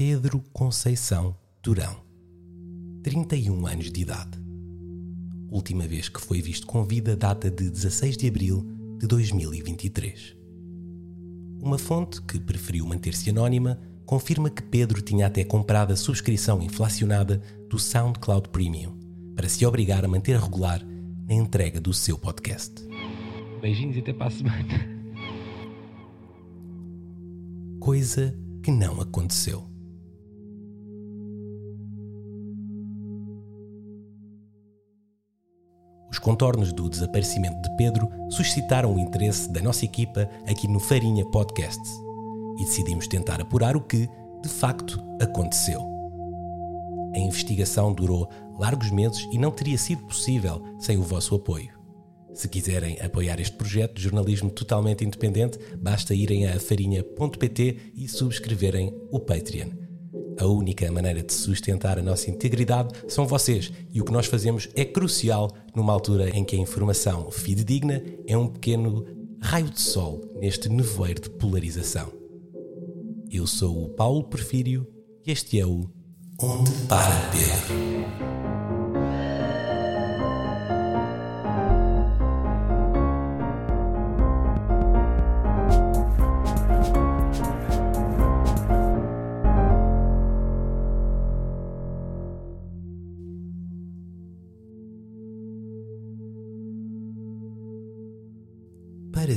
Pedro Conceição Durão, 31 anos de idade. Última vez que foi visto com vida data de 16 de abril de 2023. Uma fonte, que preferiu manter-se anónima, confirma que Pedro tinha até comprado a subscrição inflacionada do SoundCloud Premium para se obrigar a manter regular na entrega do seu podcast. Beijinhos e até para a semana. Coisa que não aconteceu. Contornos do desaparecimento de Pedro suscitaram o interesse da nossa equipa aqui no Farinha Podcasts e decidimos tentar apurar o que, de facto, aconteceu. A investigação durou largos meses e não teria sido possível sem o vosso apoio. Se quiserem apoiar este projeto de jornalismo totalmente independente, basta irem a farinha.pt e subscreverem o Patreon. A única maneira de sustentar a nossa integridade são vocês, e o que nós fazemos é crucial numa altura em que a informação fidedigna é um pequeno raio de sol neste nevoeiro de polarização. Eu sou o Paulo Porfírio e este é o Onde para Pedro.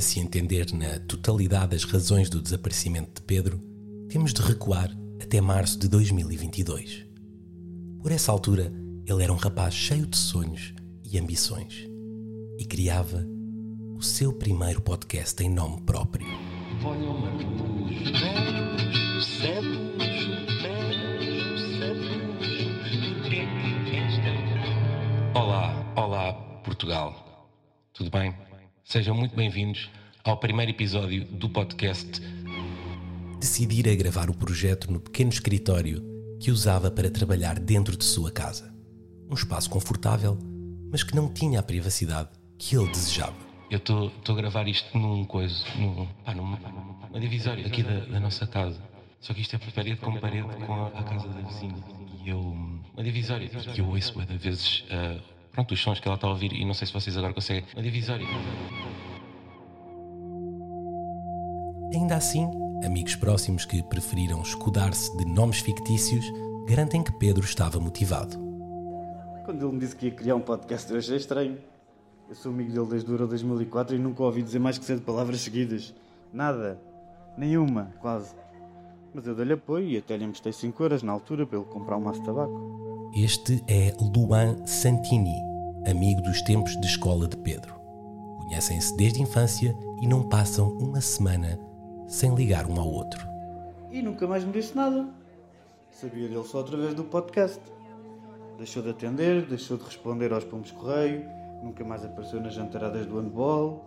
Se entender na totalidade as razões do desaparecimento de Pedro, temos de recuar até março de 2022. Por essa altura, ele era um rapaz cheio de sonhos e ambições e criava o seu primeiro podcast em nome próprio. Olá, olá Portugal. Tudo bem? Sejam muito bem-vindos ao primeiro episódio do podcast. Decidir a gravar o projeto no pequeno escritório que usava para trabalhar dentro de sua casa. Um espaço confortável, mas que não tinha a privacidade que ele desejava. Eu estou a gravar isto num coisa, num, pá, numa, numa divisória aqui da, da, nossa casa. Só que isto é parede com parede com a, a casa da vizinha. E eu. Uma divisória. E eu ouço muitas vezes. Uh, pronto, os sons que ela está a ouvir e não sei se vocês agora conseguem. Uma divisória. Ainda assim, amigos próximos que preferiram escudar-se de nomes fictícios garantem que Pedro estava motivado. Quando ele me disse que ia criar um podcast, eu achei estranho. Eu sou amigo dele desde o Euro 2004 e nunca ouvi dizer mais que sete palavras seguidas. Nada. Nenhuma, quase. Mas eu dei-lhe apoio e até lhe emprestei 5 euros na altura para ele comprar um maço de tabaco. Este é Luan Santini, amigo dos tempos de escola de Pedro. Conhecem-se desde a infância e não passam uma semana sem ligar um ao outro. E nunca mais me disse nada. Sabia dele só através do podcast. Deixou de atender, deixou de responder aos pomos correio, nunca mais apareceu nas jantaradas do handball.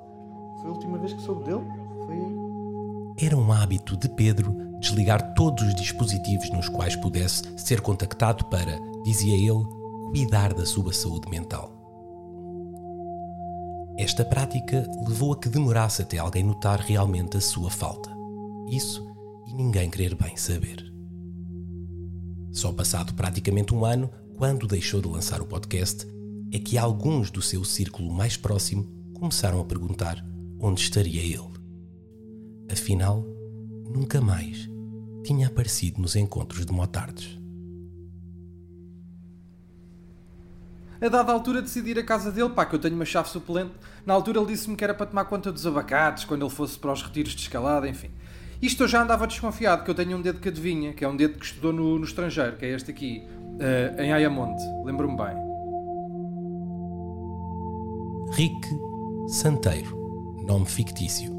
Foi a última vez que soube dele. Foi aí. Era um hábito de Pedro desligar todos os dispositivos nos quais pudesse ser contactado para, dizia ele, cuidar da sua saúde mental. Esta prática levou a que demorasse até alguém notar realmente a sua falta. Isso e ninguém querer bem saber. Só passado praticamente um ano, quando deixou de lançar o podcast, é que alguns do seu círculo mais próximo começaram a perguntar onde estaria ele. Afinal, nunca mais tinha aparecido nos encontros de motardes. A dada altura decidi ir à casa dele, pá, que eu tenho uma chave suplente. Na altura ele disse-me que era para tomar conta dos abacates, quando ele fosse para os retiros de escalada, enfim. Isto eu já andava desconfiado, que eu tenho um dedo que adivinha, que é um dedo que estudou no, no estrangeiro, que é este aqui, uh, em Ayamonte, lembro-me bem. Rick Santeiro, nome fictício.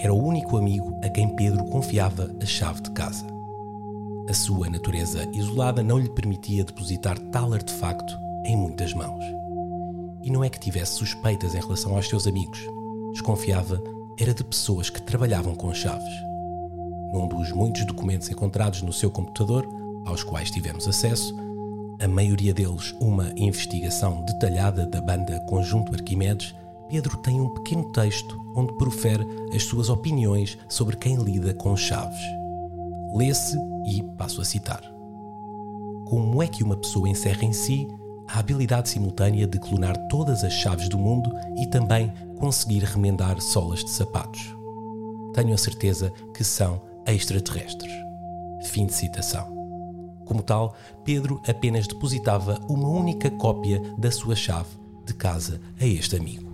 Era o único amigo a quem Pedro confiava a chave de casa. A sua natureza isolada não lhe permitia depositar tal artefacto em muitas mãos. E não é que tivesse suspeitas em relação aos seus amigos. Desconfiava era de pessoas que trabalhavam com chaves. Num dos muitos documentos encontrados no seu computador, aos quais tivemos acesso, a maioria deles uma investigação detalhada da banda Conjunto Arquimedes, Pedro tem um pequeno texto onde profere as suas opiniões sobre quem lida com chaves. Lê-se e passo a citar. Como é que uma pessoa encerra em si a habilidade simultânea de clonar todas as chaves do mundo e também conseguir remendar solas de sapatos? Tenho a certeza que são extraterrestres. Fim de citação. Como tal, Pedro apenas depositava uma única cópia da sua chave de casa a este amigo.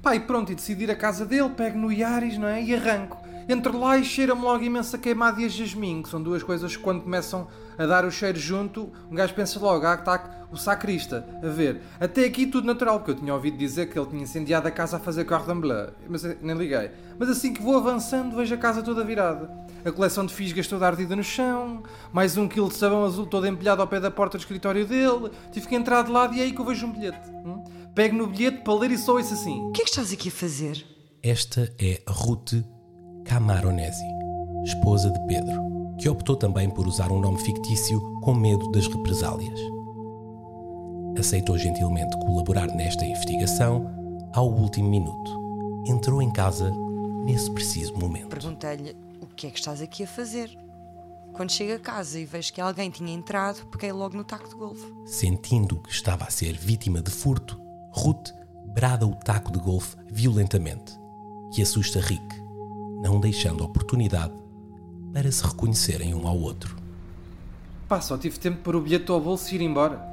Pai, pronto, e decidir a casa dele, pego no Iaris, não é? E arranco. Entro lá e cheira-me logo imensa queimada e a jasmim, que são duas coisas que quando começam a dar o cheiro junto, um gajo pensa logo, ah, está o sacrista, a ver. Até aqui tudo natural, porque eu tinha ouvido dizer que ele tinha incendiado a casa a fazer cordon bleu, mas nem liguei. Mas assim que vou avançando, vejo a casa toda virada. A coleção de fisgas toda ardida no chão, mais um quilo de sabão azul todo empilhado ao pé da porta do escritório dele. Tive que entrar de lado e é aí que eu vejo um bilhete. Hum? Pego no bilhete para ler e só isso assim. O que é que estás aqui a fazer? Esta é Ruth Camaronesi, esposa de Pedro, que optou também por usar um nome fictício com medo das represálias. Aceitou gentilmente colaborar nesta investigação ao último minuto. Entrou em casa nesse preciso momento. Perguntei-lhe o que é que estás aqui a fazer. Quando chego a casa e vejo que alguém tinha entrado, peguei logo no taco de golfe. Sentindo que estava a ser vítima de furto, Ruth brada o taco de golfe violentamente, que assusta Rick, não deixando oportunidade para se reconhecerem um ao outro. Pá, só tive tempo pôr o bilhete ao bolso e ir embora.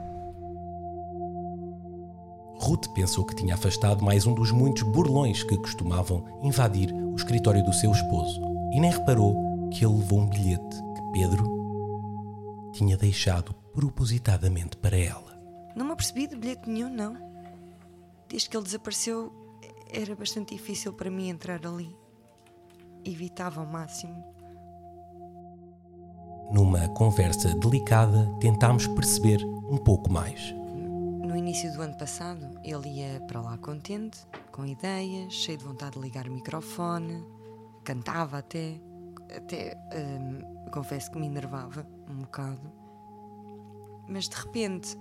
Ruth pensou que tinha afastado mais um dos muitos burlões que costumavam invadir o escritório do seu esposo e nem reparou que ele levou um bilhete que Pedro tinha deixado propositadamente para ela. Não me apercebi de bilhete nenhum, não desde que ele desapareceu, era bastante difícil para mim entrar ali. Evitava ao máximo. Numa conversa delicada, tentámos perceber um pouco mais. No início do ano passado, ele ia para lá contente, com ideias, cheio de vontade de ligar o microfone, cantava até. Até hum, confesso que me enervava um bocado. Mas de repente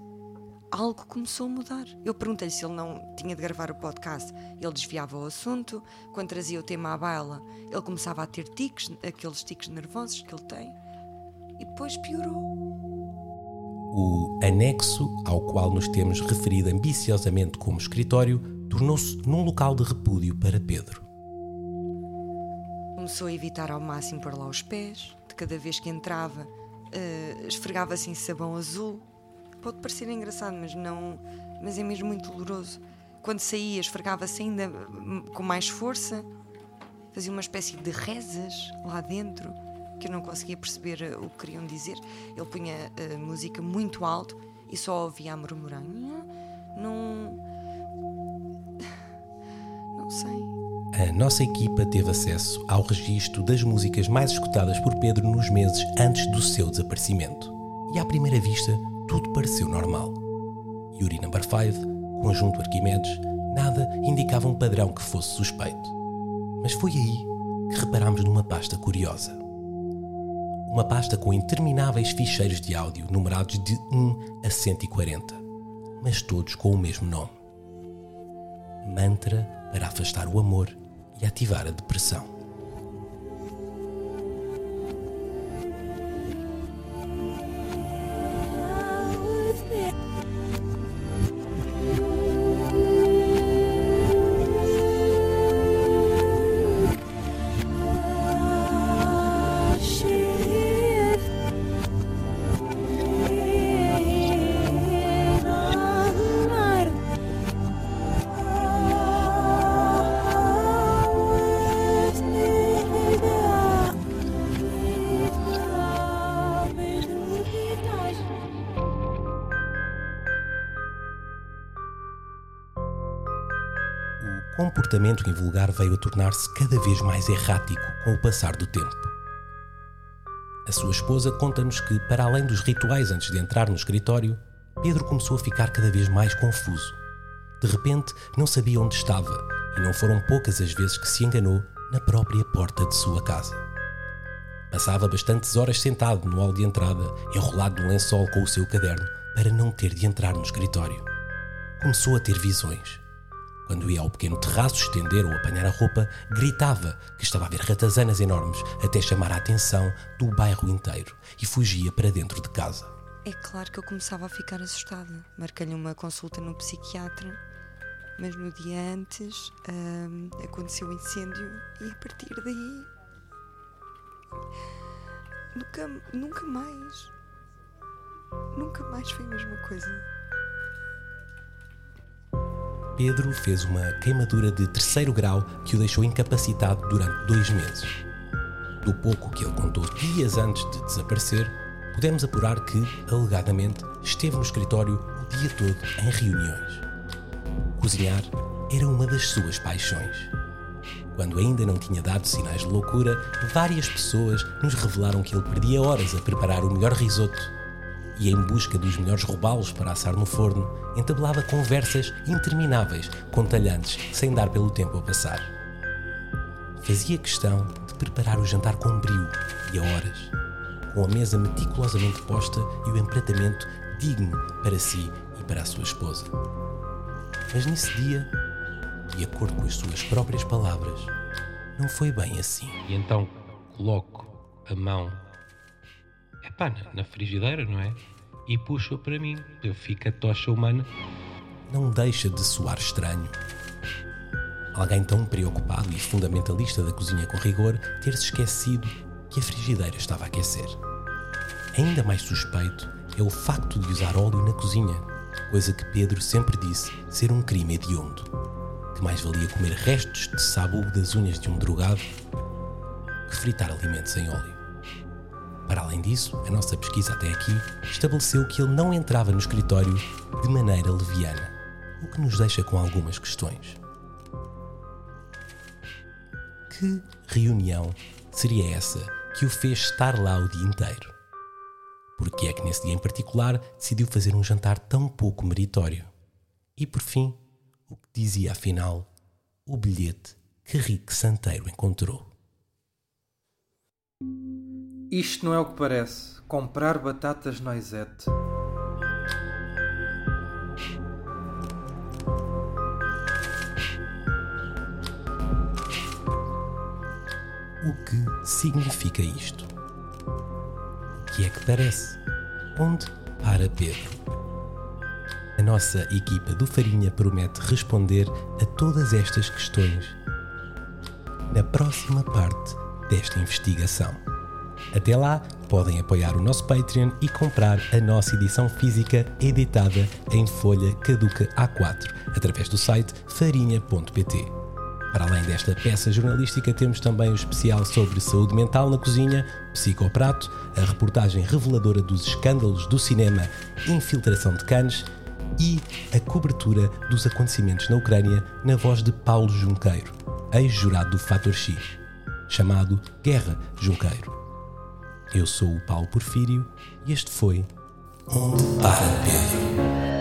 algo começou a mudar. Eu perguntei-lhe se ele não tinha de gravar o podcast. Ele desviava o assunto. Quando trazia o tema à baila, ele começava a ter tiques, aqueles tiques nervosos que ele tem. E depois piorou. O anexo ao qual nos temos referido ambiciosamente como escritório tornou-se num local de repúdio para Pedro. Começou a evitar ao máximo por lá os pés. De cada vez que entrava, uh, esfregava-se em sabão azul pode parecer engraçado, mas não. Mas é mesmo muito doloroso. Quando saía, esfregava-se ainda com mais força, fazia uma espécie de rezas lá dentro que eu não conseguia perceber eh, o que queriam dizer. Ele punha a música muito alto e só ouvia a murmurar. Não. Não sei. A nossa equipa teve acesso ao registro das músicas mais escutadas por Pedro nos meses antes do seu desaparecimento. E à primeira vista, tudo pareceu normal. Yuri Number 5, conjunto Arquimedes, nada indicava um padrão que fosse suspeito. Mas foi aí que reparámos numa pasta curiosa. Uma pasta com intermináveis ficheiros de áudio numerados de 1 a 140, mas todos com o mesmo nome. Mantra para afastar o amor e ativar a depressão. Comportamento invulgar veio a tornar-se cada vez mais errático com o passar do tempo. A sua esposa conta-nos que, para além dos rituais antes de entrar no escritório, Pedro começou a ficar cada vez mais confuso. De repente, não sabia onde estava e não foram poucas as vezes que se enganou na própria porta de sua casa. Passava bastantes horas sentado no hall de entrada, enrolado no lençol com o seu caderno, para não ter de entrar no escritório. Começou a ter visões Quando ia ao pequeno terraço estender ou apanhar a roupa, gritava que estava a ver ratazanas enormes até chamar a atenção do bairro inteiro e fugia para dentro de casa. É claro que eu começava a ficar assustada. Marquei-lhe uma consulta no psiquiatra, mas no dia antes hum, aconteceu o incêndio e a partir daí. Nunca, nunca mais. Nunca mais foi a mesma coisa. Pedro fez uma queimadura de terceiro grau que o deixou incapacitado durante dois meses. Do pouco que ele contou dias antes de desaparecer, pudemos apurar que, alegadamente, esteve no escritório o dia todo em reuniões. Cozinhar era uma das suas paixões. Quando ainda não tinha dado sinais de loucura, várias pessoas nos revelaram que ele perdia horas a preparar o melhor risoto e, em busca dos melhores robalos para assar no forno, entablava conversas intermináveis com talhantes sem dar pelo tempo a passar. Fazia questão de preparar o jantar com brio e a horas, com a mesa meticulosamente posta e o empratamento digno para si e para a sua esposa. Mas nesse dia, de acordo com as suas próprias palavras, não foi bem assim. E então coloco a mão na, na frigideira, não é? E puxo para mim. Eu fico a tocha humana. Não deixa de soar estranho. Alguém tão preocupado e fundamentalista da cozinha com rigor ter-se esquecido que a frigideira estava a aquecer. Ainda mais suspeito é o facto de usar óleo na cozinha, coisa que Pedro sempre disse ser um crime hediondo. Que mais valia comer restos de sabugo das unhas de um drogado que fritar alimentos em óleo. Para além disso, a nossa pesquisa até aqui estabeleceu que ele não entrava no escritório de maneira leviana, o que nos deixa com algumas questões. Que reunião seria essa que o fez estar lá o dia inteiro? Porque é que nesse dia em particular decidiu fazer um jantar tão pouco meritório? E por fim, o que dizia afinal o bilhete que Rick Santeiro encontrou? Isto não é o que parece. Comprar batatas noisette. O que significa isto? O que é que parece? Onde para Pedro? A nossa equipa do Farinha promete responder a todas estas questões na próxima parte desta investigação. Até lá, podem apoiar o nosso Patreon e comprar a nossa edição física editada em folha caduca A4 através do site farinha.pt. Para além desta peça jornalística, temos também o especial sobre saúde mental na cozinha, Psicoprato, a reportagem reveladora dos escândalos do cinema Infiltração de Cannes e a cobertura dos acontecimentos na Ucrânia na voz de Paulo Junqueiro, ex-jurado do Fator X, chamado Guerra Junqueiro. Eu sou o Paulo Porfírio e este foi Onde para Pedro.